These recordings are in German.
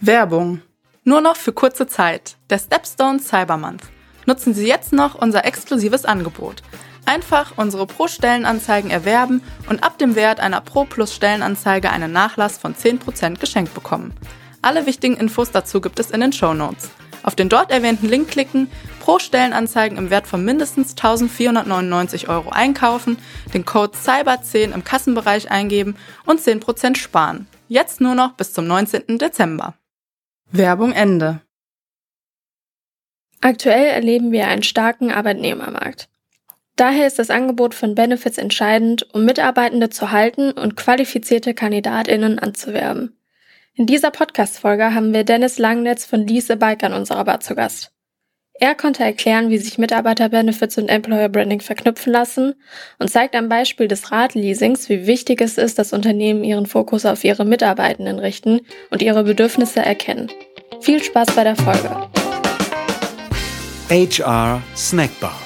Werbung. Nur noch für kurze Zeit. Der Stepstone Cyber Month. Nutzen Sie jetzt noch unser exklusives Angebot. Einfach unsere Pro-Stellenanzeigen erwerben und ab dem Wert einer Pro Plus Stellenanzeige einen Nachlass von 10% geschenkt bekommen. Alle wichtigen Infos dazu gibt es in den Show Notes. Auf den dort erwähnten Link klicken, pro Stellenanzeigen im Wert von mindestens 1499 Euro einkaufen, den Code CYBER10 im Kassenbereich eingeben und 10% sparen. Jetzt nur noch bis zum 19. Dezember. Werbung Ende. Aktuell erleben wir einen starken Arbeitnehmermarkt. Daher ist das Angebot von Benefits entscheidend, um Mitarbeitende zu halten und qualifizierte Kandidatinnen anzuwerben. In dieser Podcast-Folge haben wir Dennis Langnetz von Lease Bike an unserer Bar zu Gast. Er konnte erklären, wie sich Mitarbeiter-Benefits und Employer-Branding verknüpfen lassen und zeigt am Beispiel des Radleasings, wie wichtig es ist, dass Unternehmen ihren Fokus auf ihre Mitarbeitenden richten und ihre Bedürfnisse erkennen. Viel Spaß bei der Folge. HR Snackbar.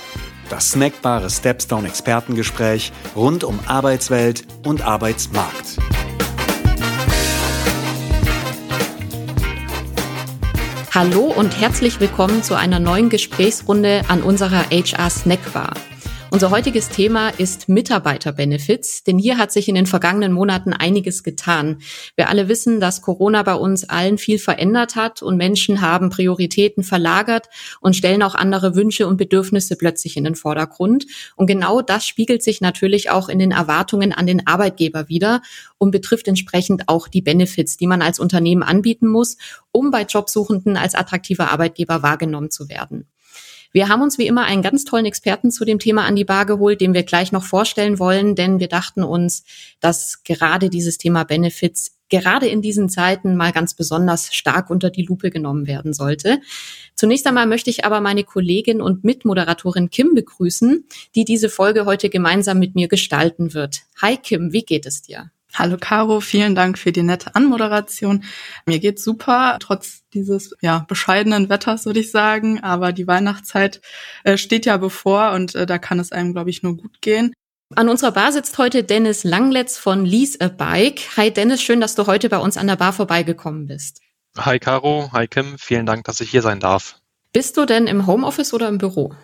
Das snackbare Stepstone Expertengespräch rund um Arbeitswelt und Arbeitsmarkt. Hallo und herzlich willkommen zu einer neuen Gesprächsrunde an unserer HR Snackbar. Unser heutiges Thema ist Mitarbeiterbenefits, denn hier hat sich in den vergangenen Monaten einiges getan. Wir alle wissen, dass Corona bei uns allen viel verändert hat und Menschen haben Prioritäten verlagert und stellen auch andere Wünsche und Bedürfnisse plötzlich in den Vordergrund. Und genau das spiegelt sich natürlich auch in den Erwartungen an den Arbeitgeber wieder und betrifft entsprechend auch die Benefits, die man als Unternehmen anbieten muss, um bei Jobsuchenden als attraktiver Arbeitgeber wahrgenommen zu werden. Wir haben uns wie immer einen ganz tollen Experten zu dem Thema an die Bar geholt, den wir gleich noch vorstellen wollen, denn wir dachten uns, dass gerade dieses Thema Benefits gerade in diesen Zeiten mal ganz besonders stark unter die Lupe genommen werden sollte. Zunächst einmal möchte ich aber meine Kollegin und Mitmoderatorin Kim begrüßen, die diese Folge heute gemeinsam mit mir gestalten wird. Hi Kim, wie geht es dir? Hallo Caro, vielen Dank für die nette Anmoderation. Mir geht's super, trotz dieses ja bescheidenen Wetters würde ich sagen, aber die Weihnachtszeit äh, steht ja bevor und äh, da kann es einem glaube ich nur gut gehen. An unserer Bar sitzt heute Dennis Langletz von Lease a Bike. Hi Dennis, schön, dass du heute bei uns an der Bar vorbeigekommen bist. Hi Caro, hi Kim, vielen Dank, dass ich hier sein darf. Bist du denn im Homeoffice oder im Büro?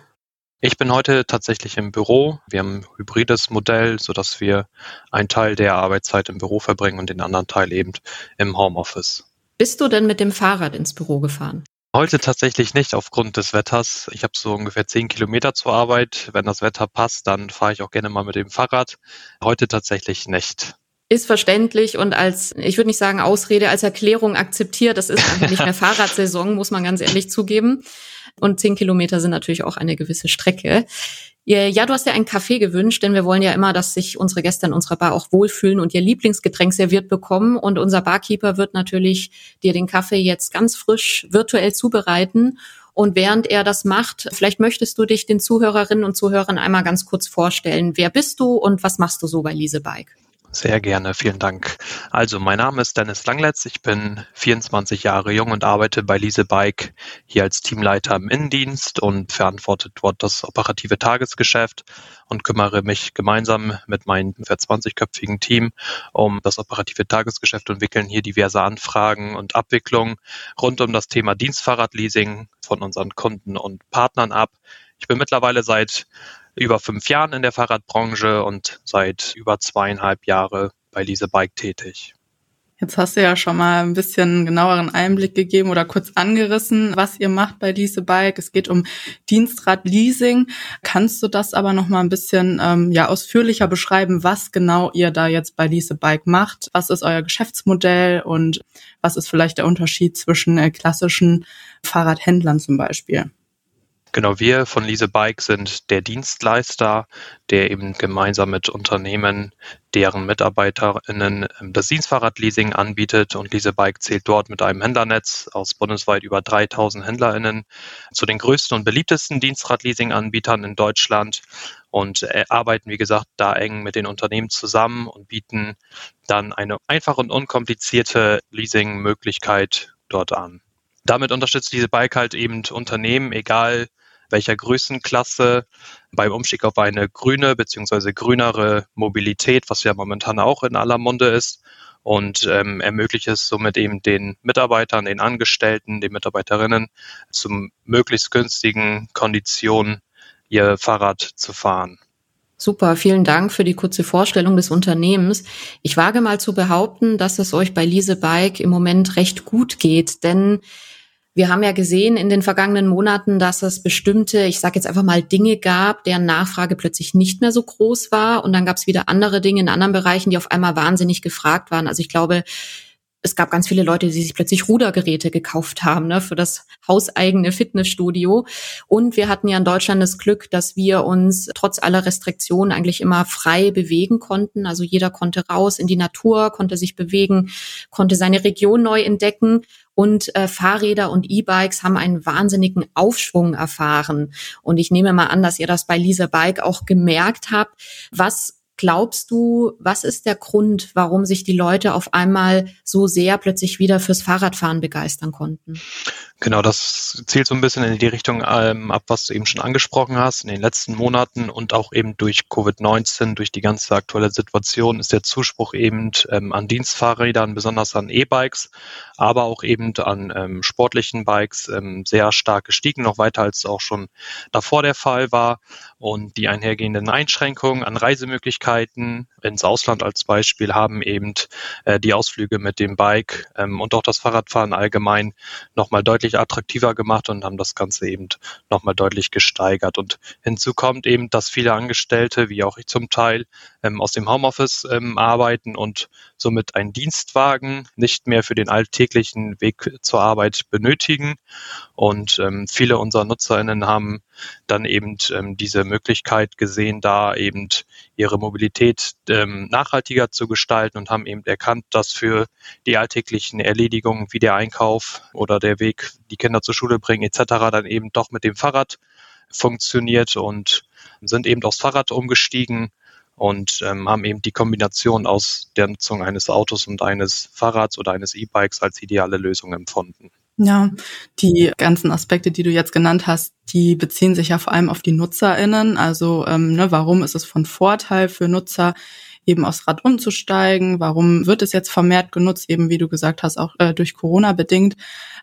Ich bin heute tatsächlich im Büro. Wir haben ein hybrides Modell, sodass wir einen Teil der Arbeitszeit im Büro verbringen und den anderen Teil eben im Homeoffice. Bist du denn mit dem Fahrrad ins Büro gefahren? Heute tatsächlich nicht aufgrund des Wetters. Ich habe so ungefähr zehn Kilometer zur Arbeit. Wenn das Wetter passt, dann fahre ich auch gerne mal mit dem Fahrrad. Heute tatsächlich nicht ist verständlich und als, ich würde nicht sagen Ausrede, als Erklärung akzeptiert. Das ist einfach nicht mehr Fahrradsaison, muss man ganz ehrlich zugeben. Und zehn Kilometer sind natürlich auch eine gewisse Strecke. Ja, du hast ja einen Kaffee gewünscht, denn wir wollen ja immer, dass sich unsere Gäste in unserer Bar auch wohlfühlen und ihr Lieblingsgetränk serviert bekommen. Und unser Barkeeper wird natürlich dir den Kaffee jetzt ganz frisch virtuell zubereiten. Und während er das macht, vielleicht möchtest du dich den Zuhörerinnen und Zuhörern einmal ganz kurz vorstellen. Wer bist du und was machst du so bei Lise Bike? Sehr gerne, vielen Dank. Also, mein Name ist Dennis Langletz, ich bin 24 Jahre jung und arbeite bei Lise Bike hier als Teamleiter im Innendienst und verantworte dort das operative Tagesgeschäft und kümmere mich gemeinsam mit meinem 20-köpfigen Team um das operative Tagesgeschäft und wickeln hier diverse Anfragen und Abwicklungen rund um das Thema Dienstfahrradleasing von unseren Kunden und Partnern ab. Ich bin mittlerweile seit über fünf Jahren in der Fahrradbranche und seit über zweieinhalb Jahre bei Lise Bike tätig. Jetzt hast du ja schon mal ein bisschen genaueren Einblick gegeben oder kurz angerissen, was ihr macht bei Lise Bike. Es geht um Dienstradleasing. Kannst du das aber noch mal ein bisschen ähm, ja ausführlicher beschreiben, was genau ihr da jetzt bei Lise Bike macht? Was ist euer Geschäftsmodell und was ist vielleicht der Unterschied zwischen äh, klassischen Fahrradhändlern zum Beispiel? Genau, wir von Lise Bike sind der Dienstleister, der eben gemeinsam mit Unternehmen, deren MitarbeiterInnen ähm, das Dienstfahrradleasing anbietet und Lise Bike zählt dort mit einem Händlernetz aus bundesweit über 3000 HändlerInnen zu den größten und beliebtesten Dienstradleasing-Anbietern in Deutschland und äh, arbeiten, wie gesagt, da eng mit den Unternehmen zusammen und bieten dann eine einfache und unkomplizierte Leasing-Möglichkeit dort an. Damit unterstützt diese Bike halt eben Unternehmen, egal welcher Größenklasse beim Umstieg auf eine grüne bzw. grünere Mobilität, was ja momentan auch in aller Munde ist. und ähm, ermöglicht es somit eben den Mitarbeitern, den Angestellten, den Mitarbeiterinnen zum möglichst günstigen Konditionen ihr Fahrrad zu fahren. Super, vielen Dank für die kurze Vorstellung des Unternehmens. Ich wage mal zu behaupten, dass es euch bei Lise Bike im Moment recht gut geht, denn wir haben ja gesehen in den vergangenen Monaten, dass es bestimmte, ich sage jetzt einfach mal Dinge gab, deren Nachfrage plötzlich nicht mehr so groß war. Und dann gab es wieder andere Dinge in anderen Bereichen, die auf einmal wahnsinnig gefragt waren. Also ich glaube, es gab ganz viele Leute, die sich plötzlich Rudergeräte gekauft haben ne, für das hauseigene Fitnessstudio. Und wir hatten ja in Deutschland das Glück, dass wir uns trotz aller Restriktionen eigentlich immer frei bewegen konnten. Also jeder konnte raus in die Natur, konnte sich bewegen, konnte seine Region neu entdecken. Und äh, Fahrräder und E-Bikes haben einen wahnsinnigen Aufschwung erfahren. Und ich nehme mal an, dass ihr das bei Lisa Bike auch gemerkt habt. Was Glaubst du, was ist der Grund, warum sich die Leute auf einmal so sehr plötzlich wieder fürs Fahrradfahren begeistern konnten? Genau, das zielt so ein bisschen in die Richtung ähm, ab, was du eben schon angesprochen hast. In den letzten Monaten und auch eben durch Covid-19, durch die ganze aktuelle Situation ist der Zuspruch eben ähm, an Dienstfahrrädern, besonders an E-Bikes, aber auch eben an ähm, sportlichen Bikes ähm, sehr stark gestiegen, noch weiter als auch schon davor der Fall war. Und die einhergehenden Einschränkungen an Reisemöglichkeiten ins Ausland als Beispiel haben eben äh, die Ausflüge mit dem Bike ähm, und auch das Fahrradfahren allgemein nochmal deutlich attraktiver gemacht und haben das Ganze eben nochmal deutlich gesteigert. Und hinzu kommt eben, dass viele Angestellte, wie auch ich zum Teil, ähm, aus dem Homeoffice ähm, arbeiten und somit einen Dienstwagen nicht mehr für den alltäglichen Weg zur Arbeit benötigen. Und ähm, viele unserer NutzerInnen haben dann eben ähm, diese Möglichkeit gesehen, da eben ihre Mobilität ähm, nachhaltiger zu gestalten und haben eben erkannt, dass für die alltäglichen Erledigungen wie der Einkauf oder der Weg, die Kinder zur Schule bringen etc. dann eben doch mit dem Fahrrad funktioniert und sind eben aufs Fahrrad umgestiegen und ähm, haben eben die Kombination aus der Nutzung eines Autos und eines Fahrrads oder eines E-Bikes als ideale Lösung empfunden. Ja, die ganzen Aspekte, die du jetzt genannt hast, die beziehen sich ja vor allem auf die NutzerInnen. Also ähm, ne, warum ist es von Vorteil für Nutzer, eben aufs Rad umzusteigen? Warum wird es jetzt vermehrt genutzt, eben wie du gesagt hast, auch äh, durch Corona bedingt?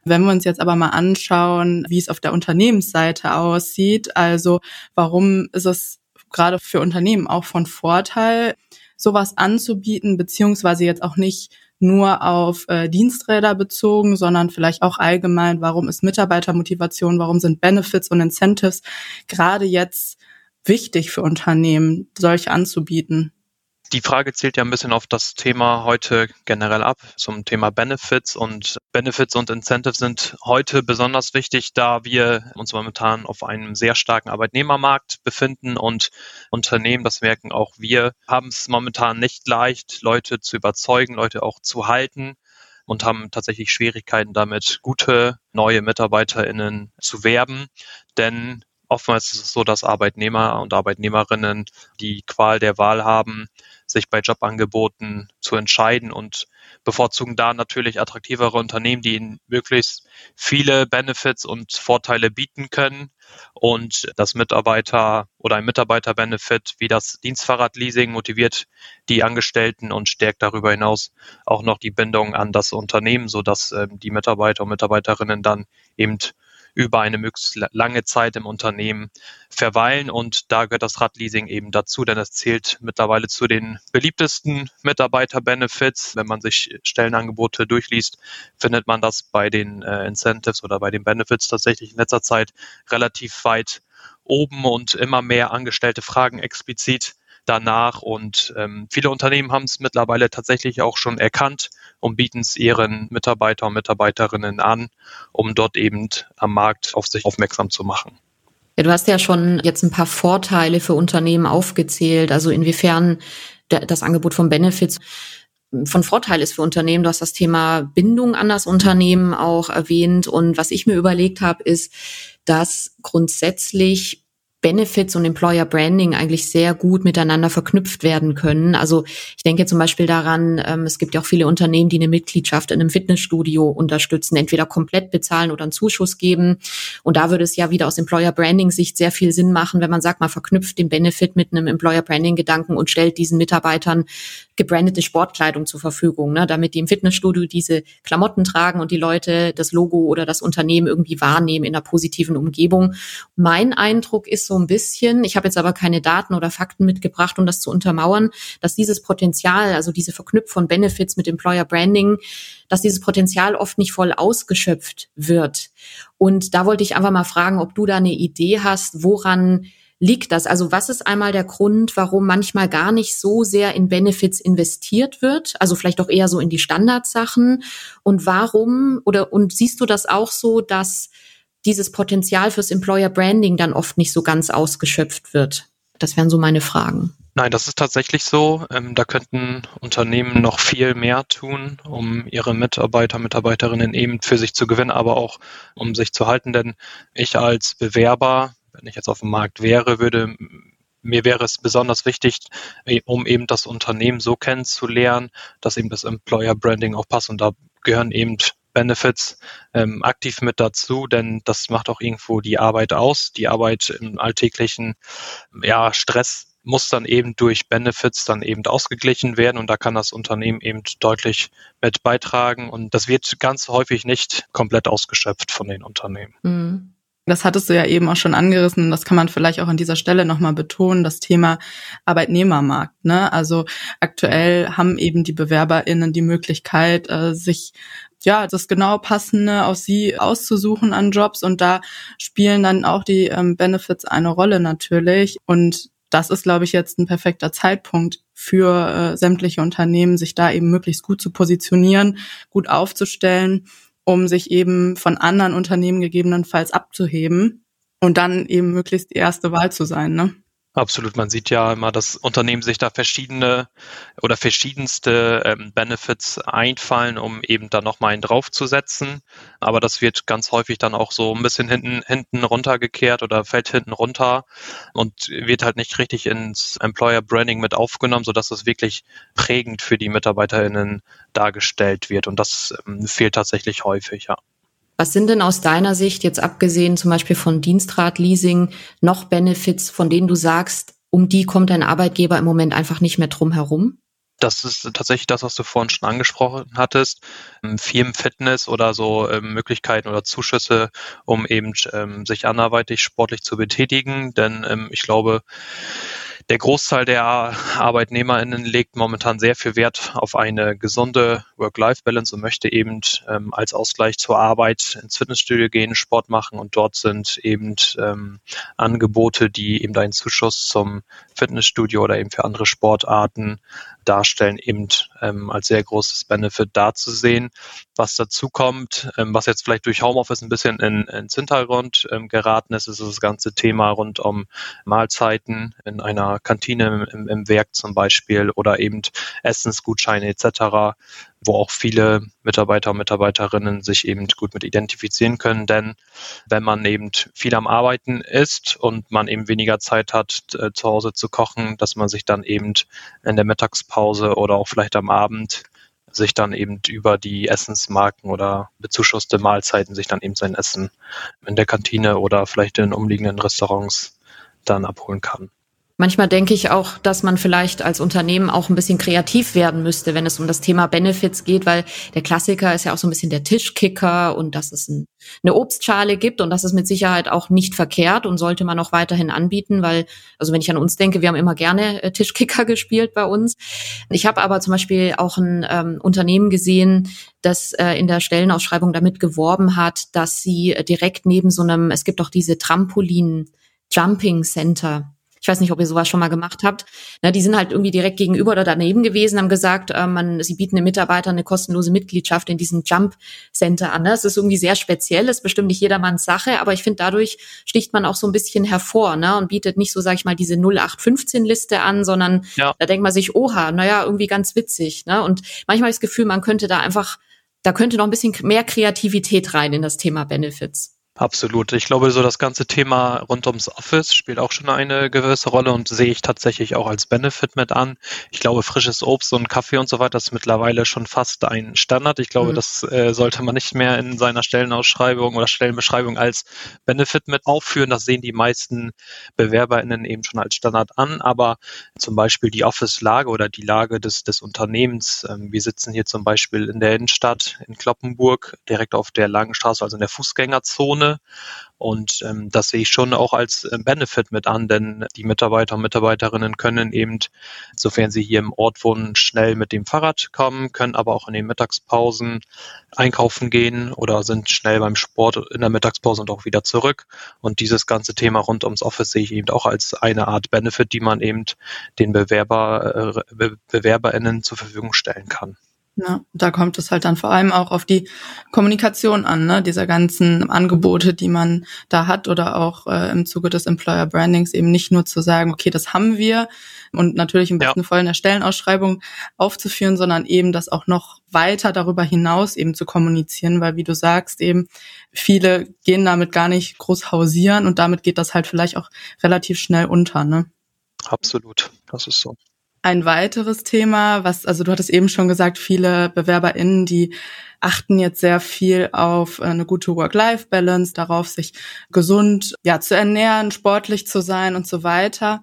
Wenn wir uns jetzt aber mal anschauen, wie es auf der Unternehmensseite aussieht, also warum ist es gerade für Unternehmen auch von Vorteil, sowas anzubieten, beziehungsweise jetzt auch nicht nur auf äh, Diensträder bezogen, sondern vielleicht auch allgemein, warum ist Mitarbeitermotivation, warum sind Benefits und Incentives gerade jetzt wichtig für Unternehmen, solche anzubieten? Die Frage zielt ja ein bisschen auf das Thema heute generell ab, zum Thema Benefits. Und Benefits und Incentives sind heute besonders wichtig, da wir uns momentan auf einem sehr starken Arbeitnehmermarkt befinden und Unternehmen, das merken auch wir, haben es momentan nicht leicht, Leute zu überzeugen, Leute auch zu halten und haben tatsächlich Schwierigkeiten damit, gute neue MitarbeiterInnen zu werben. Denn oftmals ist es so, dass Arbeitnehmer und Arbeitnehmerinnen die Qual der Wahl haben, sich bei Jobangeboten zu entscheiden und bevorzugen da natürlich attraktivere Unternehmen, die ihnen möglichst viele Benefits und Vorteile bieten können. Und das Mitarbeiter oder ein Mitarbeiterbenefit wie das Dienstfahrradleasing motiviert die Angestellten und stärkt darüber hinaus auch noch die Bindung an das Unternehmen, sodass ähm, die Mitarbeiter und Mitarbeiterinnen dann eben über eine möglichst lange Zeit im Unternehmen verweilen. Und da gehört das Radleasing eben dazu, denn es zählt mittlerweile zu den beliebtesten Mitarbeiter-Benefits. Wenn man sich Stellenangebote durchliest, findet man das bei den äh, Incentives oder bei den Benefits tatsächlich in letzter Zeit relativ weit oben und immer mehr Angestellte fragen explizit danach. Und ähm, viele Unternehmen haben es mittlerweile tatsächlich auch schon erkannt und bieten es ihren Mitarbeiter und Mitarbeiterinnen an, um dort eben am Markt auf sich aufmerksam zu machen. Ja, du hast ja schon jetzt ein paar Vorteile für Unternehmen aufgezählt, also inwiefern das Angebot von Benefits von Vorteil ist für Unternehmen. Du hast das Thema Bindung an das Unternehmen auch erwähnt. Und was ich mir überlegt habe, ist, dass grundsätzlich Benefits und Employer Branding eigentlich sehr gut miteinander verknüpft werden können. Also ich denke zum Beispiel daran, ähm, es gibt ja auch viele Unternehmen, die eine Mitgliedschaft in einem Fitnessstudio unterstützen, entweder komplett bezahlen oder einen Zuschuss geben. Und da würde es ja wieder aus Employer Branding Sicht sehr viel Sinn machen, wenn man sagt, man verknüpft den Benefit mit einem Employer Branding Gedanken und stellt diesen Mitarbeitern gebrandete Sportkleidung zur Verfügung, ne, damit die im Fitnessstudio diese Klamotten tragen und die Leute das Logo oder das Unternehmen irgendwie wahrnehmen in einer positiven Umgebung. Mein Eindruck ist so ein bisschen, ich habe jetzt aber keine Daten oder Fakten mitgebracht, um das zu untermauern, dass dieses Potenzial, also diese Verknüpfung von Benefits mit Employer Branding, dass dieses Potenzial oft nicht voll ausgeschöpft wird. Und da wollte ich einfach mal fragen, ob du da eine Idee hast, woran liegt das? Also was ist einmal der Grund, warum manchmal gar nicht so sehr in Benefits investiert wird? Also vielleicht auch eher so in die Standardsachen. Und warum oder und siehst du das auch so, dass dieses Potenzial fürs Employer Branding dann oft nicht so ganz ausgeschöpft wird? Das wären so meine Fragen. Nein, das ist tatsächlich so. Ähm, da könnten Unternehmen noch viel mehr tun, um ihre Mitarbeiter, Mitarbeiterinnen eben für sich zu gewinnen, aber auch um sich zu halten. Denn ich als Bewerber, wenn ich jetzt auf dem Markt wäre, würde mir wäre es besonders wichtig, äh, um eben das Unternehmen so kennenzulernen, dass eben das Employer Branding auch passt. Und da gehören eben Benefits ähm, aktiv mit dazu, denn das macht auch irgendwo die Arbeit aus. Die Arbeit im alltäglichen ja, Stress muss dann eben durch Benefits dann eben ausgeglichen werden und da kann das Unternehmen eben deutlich mit beitragen und das wird ganz häufig nicht komplett ausgeschöpft von den Unternehmen. Mhm. Das hattest du ja eben auch schon angerissen. Das kann man vielleicht auch an dieser Stelle nochmal betonen, das Thema Arbeitnehmermarkt. Ne? Also aktuell haben eben die BewerberInnen die Möglichkeit, äh, sich ja, das genau passende auf sie auszusuchen an Jobs und da spielen dann auch die ähm, Benefits eine Rolle natürlich und das ist, glaube ich, jetzt ein perfekter Zeitpunkt für äh, sämtliche Unternehmen, sich da eben möglichst gut zu positionieren, gut aufzustellen, um sich eben von anderen Unternehmen gegebenenfalls abzuheben und dann eben möglichst die erste Wahl zu sein. Ne? Absolut. Man sieht ja immer, dass Unternehmen sich da verschiedene oder verschiedenste ähm, Benefits einfallen, um eben da nochmal einen draufzusetzen. Aber das wird ganz häufig dann auch so ein bisschen hinten, hinten runtergekehrt oder fällt hinten runter und wird halt nicht richtig ins Employer Branding mit aufgenommen, sodass es wirklich prägend für die MitarbeiterInnen dargestellt wird. Und das ähm, fehlt tatsächlich häufig, ja. Was sind denn aus deiner Sicht jetzt abgesehen zum Beispiel von Dienstratleasing noch Benefits, von denen du sagst, um die kommt dein Arbeitgeber im Moment einfach nicht mehr drum herum? Das ist tatsächlich das, was du vorhin schon angesprochen hattest. Ähm, Firmenfitness oder so ähm, Möglichkeiten oder Zuschüsse, um eben ähm, sich anderweitig sportlich zu betätigen. Denn ich glaube, der Großteil der ArbeitnehmerInnen legt momentan sehr viel Wert auf eine gesunde Work-Life-Balance und möchte eben ähm, als Ausgleich zur Arbeit ins Fitnessstudio gehen, Sport machen und dort sind eben ähm, Angebote, die eben einen Zuschuss zum Fitnessstudio oder eben für andere Sportarten darstellen, eben ähm, als sehr großes Benefit darzusehen. Was dazu kommt, ähm, was jetzt vielleicht durch Homeoffice ein bisschen in, ins Hintergrund ähm, geraten ist, ist das ganze Thema rund um Mahlzeiten in einer Kantine im, im Werk zum Beispiel oder eben Essensgutscheine etc wo auch viele Mitarbeiter und Mitarbeiterinnen sich eben gut mit identifizieren können. Denn wenn man eben viel am Arbeiten ist und man eben weniger Zeit hat, äh, zu Hause zu kochen, dass man sich dann eben in der Mittagspause oder auch vielleicht am Abend sich dann eben über die Essensmarken oder bezuschusste Mahlzeiten sich dann eben sein Essen in der Kantine oder vielleicht in umliegenden Restaurants dann abholen kann. Manchmal denke ich auch, dass man vielleicht als Unternehmen auch ein bisschen kreativ werden müsste, wenn es um das Thema Benefits geht, weil der Klassiker ist ja auch so ein bisschen der Tischkicker und dass es ein, eine Obstschale gibt und das ist mit Sicherheit auch nicht verkehrt und sollte man auch weiterhin anbieten, weil, also wenn ich an uns denke, wir haben immer gerne äh, Tischkicker gespielt bei uns. Ich habe aber zum Beispiel auch ein ähm, Unternehmen gesehen, das äh, in der Stellenausschreibung damit geworben hat, dass sie äh, direkt neben so einem, es gibt auch diese Trampolin Jumping Center ich weiß nicht, ob ihr sowas schon mal gemacht habt. Na, die sind halt irgendwie direkt gegenüber oder daneben gewesen, haben gesagt, äh, man, sie bieten den Mitarbeitern eine kostenlose Mitgliedschaft in diesem Jump Center an. Das ist irgendwie sehr speziell, ist bestimmt nicht jedermanns Sache, aber ich finde, dadurch sticht man auch so ein bisschen hervor ne, und bietet nicht so, sage ich mal, diese 0815-Liste an, sondern ja. da denkt man sich, oha, naja, irgendwie ganz witzig. Ne? Und manchmal ist das Gefühl, man könnte da einfach, da könnte noch ein bisschen mehr Kreativität rein in das Thema Benefits. Absolut. Ich glaube, so das ganze Thema rund ums Office spielt auch schon eine gewisse Rolle und sehe ich tatsächlich auch als Benefit mit an. Ich glaube, frisches Obst und Kaffee und so weiter ist mittlerweile schon fast ein Standard. Ich glaube, mhm. das äh, sollte man nicht mehr in seiner Stellenausschreibung oder Stellenbeschreibung als Benefit mit aufführen. Das sehen die meisten BewerberInnen eben schon als Standard an. Aber zum Beispiel die Office-Lage oder die Lage des, des Unternehmens. Ähm, wir sitzen hier zum Beispiel in der Innenstadt in Kloppenburg, direkt auf der Langenstraße, also in der Fußgängerzone Zone. Und ähm, das sehe ich schon auch als äh, Benefit mit an, denn die Mitarbeiter und Mitarbeiterinnen können eben, sofern sie hier im Ort wohnen, schnell mit dem Fahrrad kommen, können aber auch in den Mittagspausen einkaufen gehen oder sind schnell beim Sport in der Mittagspause und auch wieder zurück. Und dieses ganze Thema rund ums Office sehe ich eben auch als eine Art Benefit, die man eben den Bewerber, äh, Be BewerberInnen zur Verfügung stellen kann. Ja, da kommt es halt dann vor allem auch auf die Kommunikation an, ne? dieser ganzen Angebote, die man da hat oder auch äh, im Zuge des Employer Brandings eben nicht nur zu sagen, okay, das haben wir und natürlich im besten ja. Fall in der Stellenausschreibung aufzuführen, sondern eben das auch noch weiter darüber hinaus eben zu kommunizieren, weil wie du sagst, eben viele gehen damit gar nicht groß hausieren und damit geht das halt vielleicht auch relativ schnell unter, ne? Absolut, das ist so. Ein weiteres Thema, was, also du hattest eben schon gesagt, viele BewerberInnen, die achten jetzt sehr viel auf eine gute Work-Life-Balance, darauf, sich gesund ja, zu ernähren, sportlich zu sein und so weiter.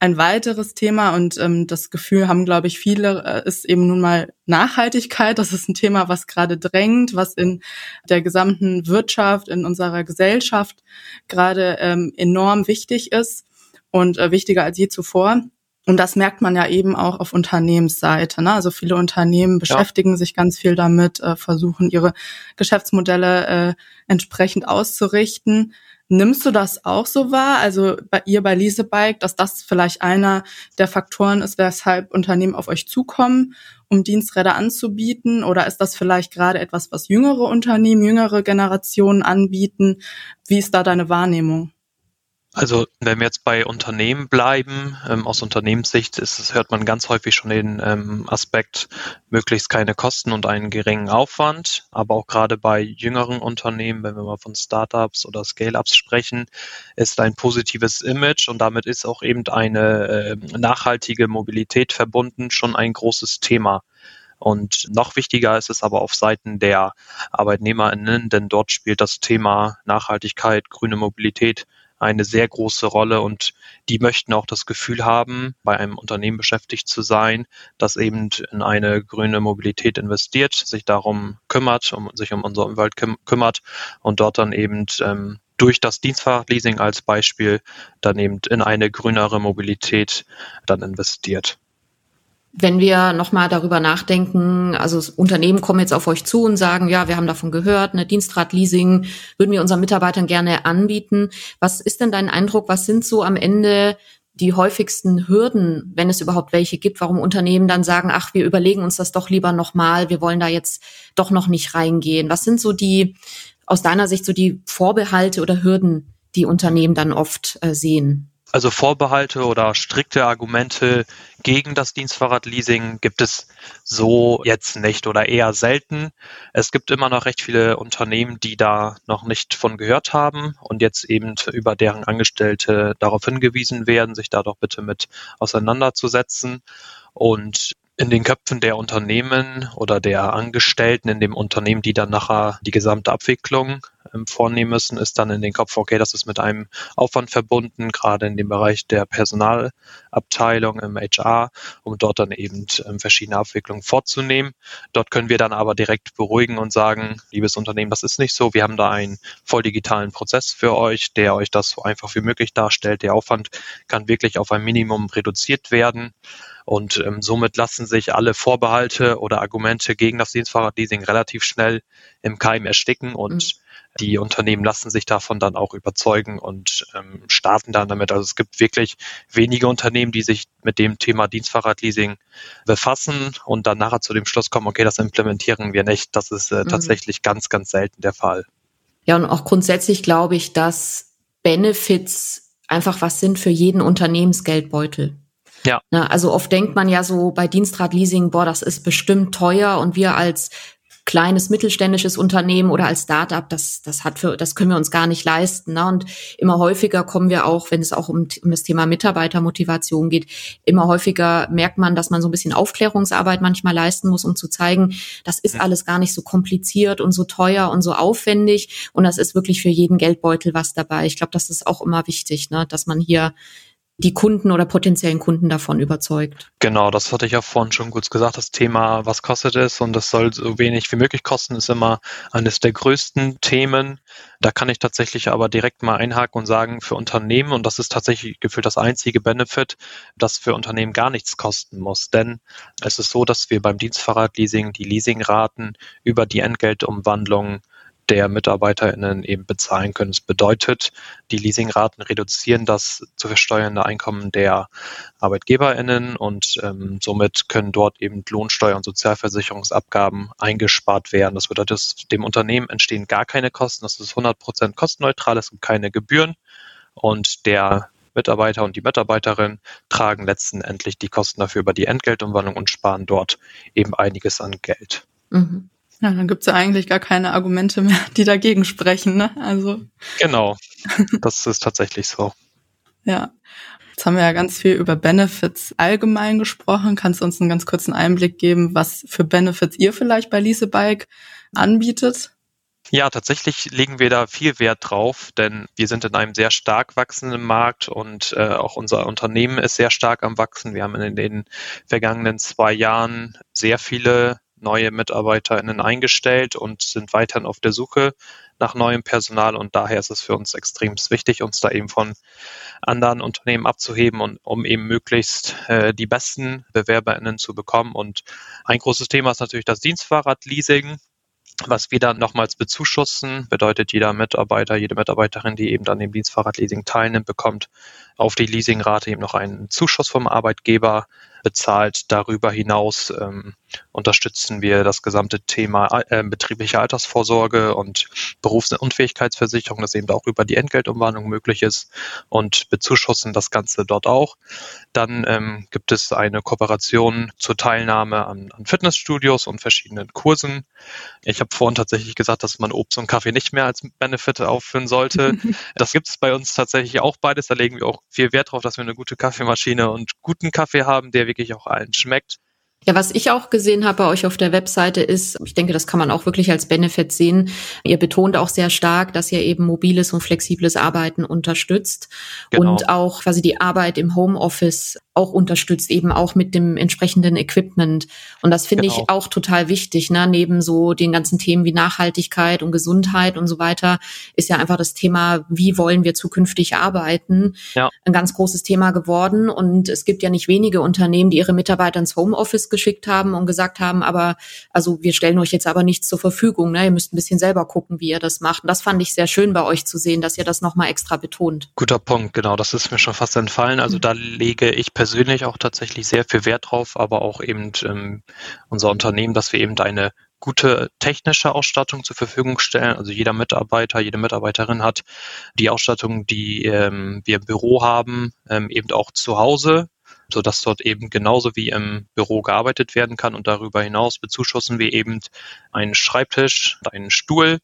Ein weiteres Thema und ähm, das Gefühl haben, glaube ich, viele, äh, ist eben nun mal Nachhaltigkeit. Das ist ein Thema, was gerade drängt, was in der gesamten Wirtschaft, in unserer Gesellschaft gerade ähm, enorm wichtig ist und äh, wichtiger als je zuvor. Und das merkt man ja eben auch auf Unternehmensseite. Ne? Also viele Unternehmen beschäftigen ja. sich ganz viel damit, äh, versuchen ihre Geschäftsmodelle äh, entsprechend auszurichten. Nimmst du das auch so wahr? Also bei ihr bei Leasebike, dass das vielleicht einer der Faktoren ist, weshalb Unternehmen auf euch zukommen, um Diensträder anzubieten? Oder ist das vielleicht gerade etwas, was jüngere Unternehmen, jüngere Generationen anbieten? Wie ist da deine Wahrnehmung? Also wenn wir jetzt bei Unternehmen bleiben, ähm, aus Unternehmenssicht ist, hört man ganz häufig schon den ähm, Aspekt, möglichst keine Kosten und einen geringen Aufwand. Aber auch gerade bei jüngeren Unternehmen, wenn wir mal von Startups oder Scale-ups sprechen, ist ein positives Image und damit ist auch eben eine äh, nachhaltige Mobilität verbunden schon ein großes Thema. Und noch wichtiger ist es aber auf Seiten der ArbeitnehmerInnen, denn dort spielt das Thema Nachhaltigkeit, grüne Mobilität eine sehr große Rolle und die möchten auch das Gefühl haben, bei einem Unternehmen beschäftigt zu sein, das eben in eine grüne Mobilität investiert, sich darum kümmert, um sich um unsere Umwelt kümmert und dort dann eben ähm, durch das Dienstfahrradleasing als Beispiel dann eben in eine grünere Mobilität dann investiert. Wenn wir nochmal darüber nachdenken, also Unternehmen kommen jetzt auf euch zu und sagen, ja, wir haben davon gehört, eine Dienstradleasing würden wir unseren Mitarbeitern gerne anbieten. Was ist denn dein Eindruck? Was sind so am Ende die häufigsten Hürden, wenn es überhaupt welche gibt, warum Unternehmen dann sagen, ach, wir überlegen uns das doch lieber nochmal, wir wollen da jetzt doch noch nicht reingehen. Was sind so die, aus deiner Sicht, so die Vorbehalte oder Hürden, die Unternehmen dann oft äh, sehen? Also Vorbehalte oder strikte Argumente gegen das Dienstfahrradleasing gibt es so jetzt nicht oder eher selten. Es gibt immer noch recht viele Unternehmen, die da noch nicht von gehört haben und jetzt eben über deren Angestellte darauf hingewiesen werden, sich da doch bitte mit auseinanderzusetzen. Und in den Köpfen der Unternehmen oder der Angestellten in dem Unternehmen, die dann nachher die gesamte Abwicklung vornehmen müssen, ist dann in den Kopf, okay, das ist mit einem Aufwand verbunden, gerade in dem Bereich der Personalabteilung im HR, um dort dann eben ähm, verschiedene Abwicklungen vorzunehmen. Dort können wir dann aber direkt beruhigen und sagen, liebes Unternehmen, das ist nicht so. Wir haben da einen voll digitalen Prozess für euch, der euch das so einfach wie möglich darstellt. Der Aufwand kann wirklich auf ein Minimum reduziert werden. Und ähm, somit lassen sich alle Vorbehalte oder Argumente gegen das Dienstfahrradleasing relativ schnell im Keim ersticken und mhm. Die Unternehmen lassen sich davon dann auch überzeugen und ähm, starten dann damit. Also es gibt wirklich wenige Unternehmen, die sich mit dem Thema Dienstfahrradleasing befassen und dann nachher zu dem Schluss kommen, okay, das implementieren wir nicht. Das ist äh, mhm. tatsächlich ganz, ganz selten der Fall. Ja, und auch grundsätzlich glaube ich, dass Benefits einfach was sind für jeden Unternehmensgeldbeutel. Ja. Na, also oft denkt man ja so bei Dienstradleasing, boah, das ist bestimmt teuer und wir als kleines mittelständisches Unternehmen oder als Startup, das, das hat für, das können wir uns gar nicht leisten. Ne? Und immer häufiger kommen wir auch, wenn es auch um, um das Thema Mitarbeitermotivation geht, immer häufiger merkt man, dass man so ein bisschen Aufklärungsarbeit manchmal leisten muss, um zu zeigen, das ist alles gar nicht so kompliziert und so teuer und so aufwendig. Und das ist wirklich für jeden Geldbeutel was dabei. Ich glaube, das ist auch immer wichtig, ne? dass man hier die Kunden oder potenziellen Kunden davon überzeugt. Genau, das hatte ich ja vorhin schon kurz gesagt. Das Thema, was kostet es und das soll so wenig wie möglich kosten, ist immer eines der größten Themen. Da kann ich tatsächlich aber direkt mal einhaken und sagen, für Unternehmen, und das ist tatsächlich gefühlt das einzige Benefit, das für Unternehmen gar nichts kosten muss. Denn es ist so, dass wir beim Dienstfahrradleasing die Leasingraten über die Entgeltumwandlung der MitarbeiterInnen eben bezahlen können. Das bedeutet, die Leasingraten reduzieren das zu versteuernde Einkommen der ArbeitgeberInnen und ähm, somit können dort eben Lohnsteuer und Sozialversicherungsabgaben eingespart werden. Das bedeutet, dem Unternehmen entstehen gar keine Kosten. Das ist 100 Prozent kostenneutral. Es gibt keine Gebühren und der Mitarbeiter und die Mitarbeiterin tragen letztendlich die Kosten dafür über die Entgeltumwandlung und sparen dort eben einiges an Geld. Mhm. Ja, dann gibt's ja eigentlich gar keine Argumente mehr, die dagegen sprechen. Ne? Also genau, das ist tatsächlich so. Ja. Jetzt haben wir ja ganz viel über Benefits allgemein gesprochen. Kannst du uns einen ganz kurzen Einblick geben, was für Benefits ihr vielleicht bei Leasebike anbietet? Ja, tatsächlich legen wir da viel Wert drauf, denn wir sind in einem sehr stark wachsenden Markt und äh, auch unser Unternehmen ist sehr stark am Wachsen. Wir haben in den vergangenen zwei Jahren sehr viele neue MitarbeiterInnen eingestellt und sind weiterhin auf der Suche nach neuem Personal. Und daher ist es für uns extrem wichtig, uns da eben von anderen Unternehmen abzuheben und um eben möglichst äh, die besten BewerberInnen zu bekommen. Und ein großes Thema ist natürlich das Dienstfahrradleasing was wir dann nochmals bezuschussen, bedeutet jeder Mitarbeiter, jede Mitarbeiterin, die eben an dem Dienstfahrradleasing teilnimmt, bekommt auf die Leasingrate eben noch einen Zuschuss vom Arbeitgeber bezahlt. Darüber hinaus ähm, unterstützen wir das gesamte Thema äh, betriebliche Altersvorsorge und Berufsunfähigkeitsversicherung, das eben auch über die Entgeltumwandlung möglich ist und bezuschussen das Ganze dort auch. Dann ähm, gibt es eine Kooperation zur Teilnahme an, an Fitnessstudios und verschiedenen Kursen. Ich habe vorhin tatsächlich gesagt, dass man Obst und Kaffee nicht mehr als Benefit aufführen sollte. das gibt es bei uns tatsächlich auch beides. Da legen wir auch viel Wert darauf, dass wir eine gute Kaffeemaschine und guten Kaffee haben, der wirklich auch allen schmeckt. Ja, was ich auch gesehen habe bei euch auf der Webseite ist, ich denke, das kann man auch wirklich als Benefit sehen. Ihr betont auch sehr stark, dass ihr eben mobiles und flexibles Arbeiten unterstützt genau. und auch quasi die Arbeit im Homeoffice auch unterstützt, eben auch mit dem entsprechenden Equipment. Und das finde genau. ich auch total wichtig. Ne? Neben so den ganzen Themen wie Nachhaltigkeit und Gesundheit und so weiter ist ja einfach das Thema, wie wollen wir zukünftig arbeiten, ja. ein ganz großes Thema geworden. Und es gibt ja nicht wenige Unternehmen, die ihre Mitarbeiter ins Homeoffice geschickt haben und gesagt haben, aber also wir stellen euch jetzt aber nichts zur Verfügung. Ne? Ihr müsst ein bisschen selber gucken, wie ihr das macht. Und das fand ich sehr schön bei euch zu sehen, dass ihr das nochmal extra betont. Guter Punkt, genau. Das ist mir schon fast entfallen. Also mhm. da lege ich persönlich auch tatsächlich sehr viel Wert drauf, aber auch eben ähm, unser Unternehmen, dass wir eben eine gute technische Ausstattung zur Verfügung stellen. Also jeder Mitarbeiter, jede Mitarbeiterin hat die Ausstattung, die ähm, wir im Büro haben, ähm, eben auch zu Hause sodass dort eben genauso wie im Büro gearbeitet werden kann. Und darüber hinaus bezuschussen wir eben einen Schreibtisch, einen Stuhl.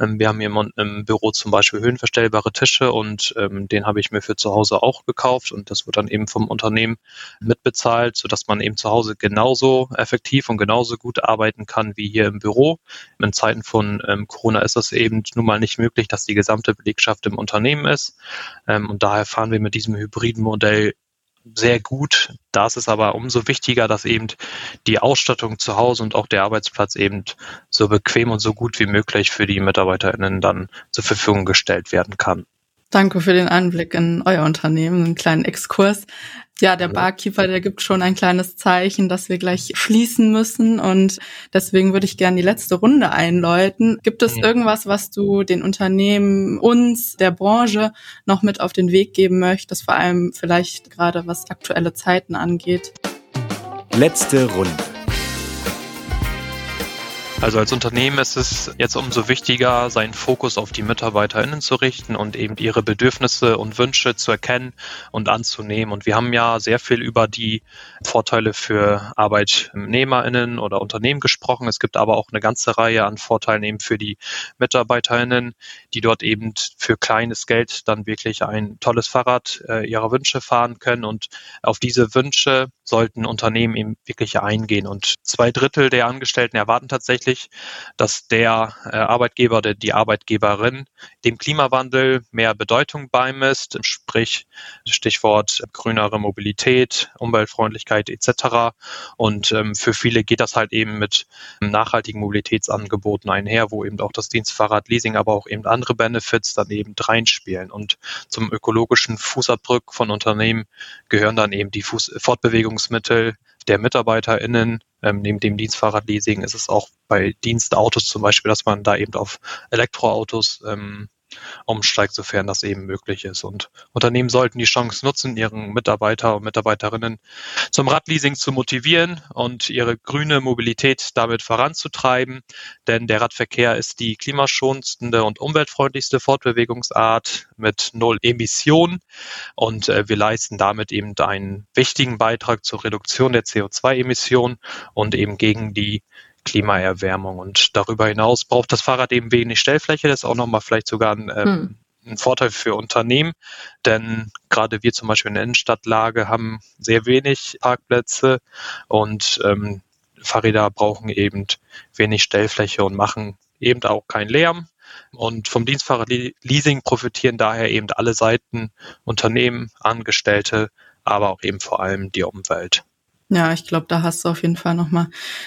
Ähm, wir haben hier im Büro zum Beispiel höhenverstellbare Tische und ähm, den habe ich mir für zu Hause auch gekauft und das wird dann eben vom Unternehmen mitbezahlt, sodass man eben zu Hause genauso effektiv und genauso gut arbeiten kann wie hier im Büro. In Zeiten von ähm, Corona ist das eben nun mal nicht möglich, dass die gesamte Belegschaft im Unternehmen ist. und daher fahren wir mit diesem hybriden Modell sehr gut. Da ist es aber umso wichtiger, dass eben die Ausstattung zu Hause und auch der Arbeitsplatz eben so bequem und so gut wie möglich für die MitarbeiterInnen dann zur Verfügung gestellt werden kann. Danke für den Einblick in euer Unternehmen, einen kleinen Exkurs. Ja, der Barkeeper, der gibt schon ein kleines Zeichen, dass wir gleich schließen müssen und deswegen würde ich gerne die letzte Runde einläuten. Gibt es irgendwas, was du den Unternehmen, uns, der Branche noch mit auf den Weg geben möchtest, vor allem vielleicht gerade was aktuelle Zeiten angeht? Letzte Runde. Also als Unternehmen ist es jetzt umso wichtiger, seinen Fokus auf die MitarbeiterInnen zu richten und eben ihre Bedürfnisse und Wünsche zu erkennen und anzunehmen. Und wir haben ja sehr viel über die Vorteile für ArbeitnehmerInnen oder Unternehmen gesprochen. Es gibt aber auch eine ganze Reihe an Vorteilen eben für die MitarbeiterInnen, die dort eben für kleines Geld dann wirklich ein tolles Fahrrad äh, ihrer Wünsche fahren können. Und auf diese Wünsche sollten Unternehmen eben wirklich eingehen. Und zwei Drittel der Angestellten erwarten tatsächlich, dass der äh, Arbeitgeber oder die Arbeitgeberin dem Klimawandel mehr Bedeutung beimisst, sprich Stichwort grünere Mobilität, Umweltfreundlichkeit etc. Und ähm, für viele geht das halt eben mit nachhaltigen Mobilitätsangeboten einher, wo eben auch das Dienstfahrrad Leasing, aber auch eben andere Benefits dann eben reinspielen. Und zum ökologischen Fußabdruck von Unternehmen gehören dann eben die Fuß Fortbewegungsmittel der MitarbeiterInnen. Ähm, neben dem Dienstfahrradleasing ist es auch bei Dienstautos zum Beispiel, dass man da eben auf Elektroautos ähm, umsteigt, sofern das eben möglich ist. Und Unternehmen sollten die Chance nutzen, ihren Mitarbeiter und Mitarbeiterinnen zum Radleasing zu motivieren und ihre grüne Mobilität damit voranzutreiben. Denn der Radverkehr ist die klimaschonendste und umweltfreundlichste Fortbewegungsart mit null Emissionen. Und äh, wir leisten damit eben einen wichtigen Beitrag zur Reduktion der CO2-Emissionen und eben gegen die Klimaerwärmung. Und darüber hinaus braucht das Fahrrad eben wenig Stellfläche. Das ist auch nochmal vielleicht sogar ein, ähm, hm. ein Vorteil für Unternehmen, denn gerade wir zum Beispiel in der Innenstadtlage haben sehr wenig Parkplätze und ähm, Fahrräder brauchen eben wenig Stellfläche und machen eben auch keinen Lärm. Und vom Dienstfahrradleasing profitieren daher eben alle Seiten, Unternehmen, Angestellte, aber auch eben vor allem die Umwelt. Ja, ich glaube, da hast du auf jeden Fall nochmal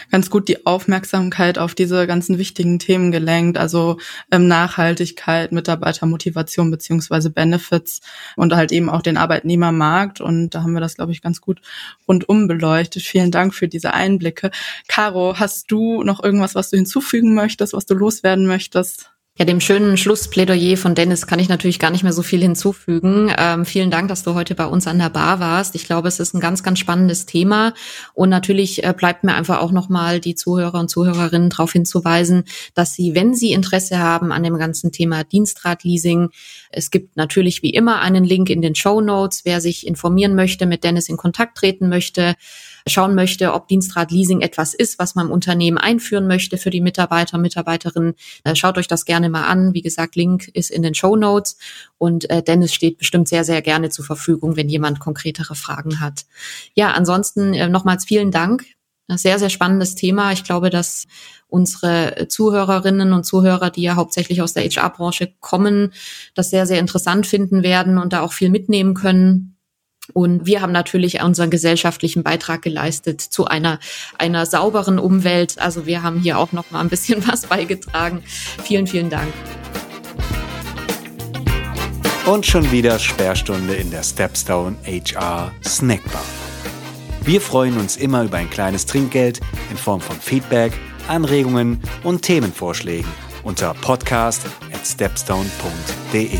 ganz gut die Aufmerksamkeit auf diese ganzen wichtigen Themen gelenkt, also ähm, Nachhaltigkeit, Mitarbeitermotivation beziehungsweise Benefits und halt eben auch den Arbeitnehmermarkt. Und da haben wir das, glaube ich, ganz gut rundum beleuchtet. Vielen Dank für diese Einblicke. Caro, hast du noch irgendwas, was du hinzufügen möchtest, was du loswerden möchtest? Ja, dem schönen Schlussplädoyer von Dennis kann ich natürlich gar nicht mehr so viel hinzufügen. Ähm, vielen Dank, dass du heute bei uns an der Bar warst. Ich glaube, es ist ein ganz, ganz spannendes Thema. Und natürlich äh, bleibt mir einfach auch nochmal die Zuhörer und Zuhörerinnen darauf hinzuweisen, dass sie, wenn sie Interesse haben an dem ganzen Thema Dienstradleasing, es gibt natürlich wie immer einen Link in den Show Notes, wer sich informieren möchte, mit Dennis in Kontakt treten möchte schauen möchte, ob Dienstradleasing etwas ist, was man im Unternehmen einführen möchte für die Mitarbeiter, Mitarbeiterinnen, äh, schaut euch das gerne mal an. Wie gesagt, Link ist in den Show Notes und äh, Dennis steht bestimmt sehr, sehr gerne zur Verfügung, wenn jemand konkretere Fragen hat. Ja, ansonsten äh, nochmals vielen Dank. Sehr, sehr spannendes Thema. Ich glaube, dass unsere Zuhörerinnen und Zuhörer, die ja hauptsächlich aus der HR-Branche kommen, das sehr, sehr interessant finden werden und da auch viel mitnehmen können. Und wir haben natürlich unseren gesellschaftlichen Beitrag geleistet zu einer, einer sauberen Umwelt. Also wir haben hier auch noch mal ein bisschen was beigetragen. Vielen, vielen Dank. Und schon wieder Sperrstunde in der Stepstone HR Snackbar. Wir freuen uns immer über ein kleines Trinkgeld in Form von Feedback, Anregungen und Themenvorschlägen unter podcast at stepstone.de.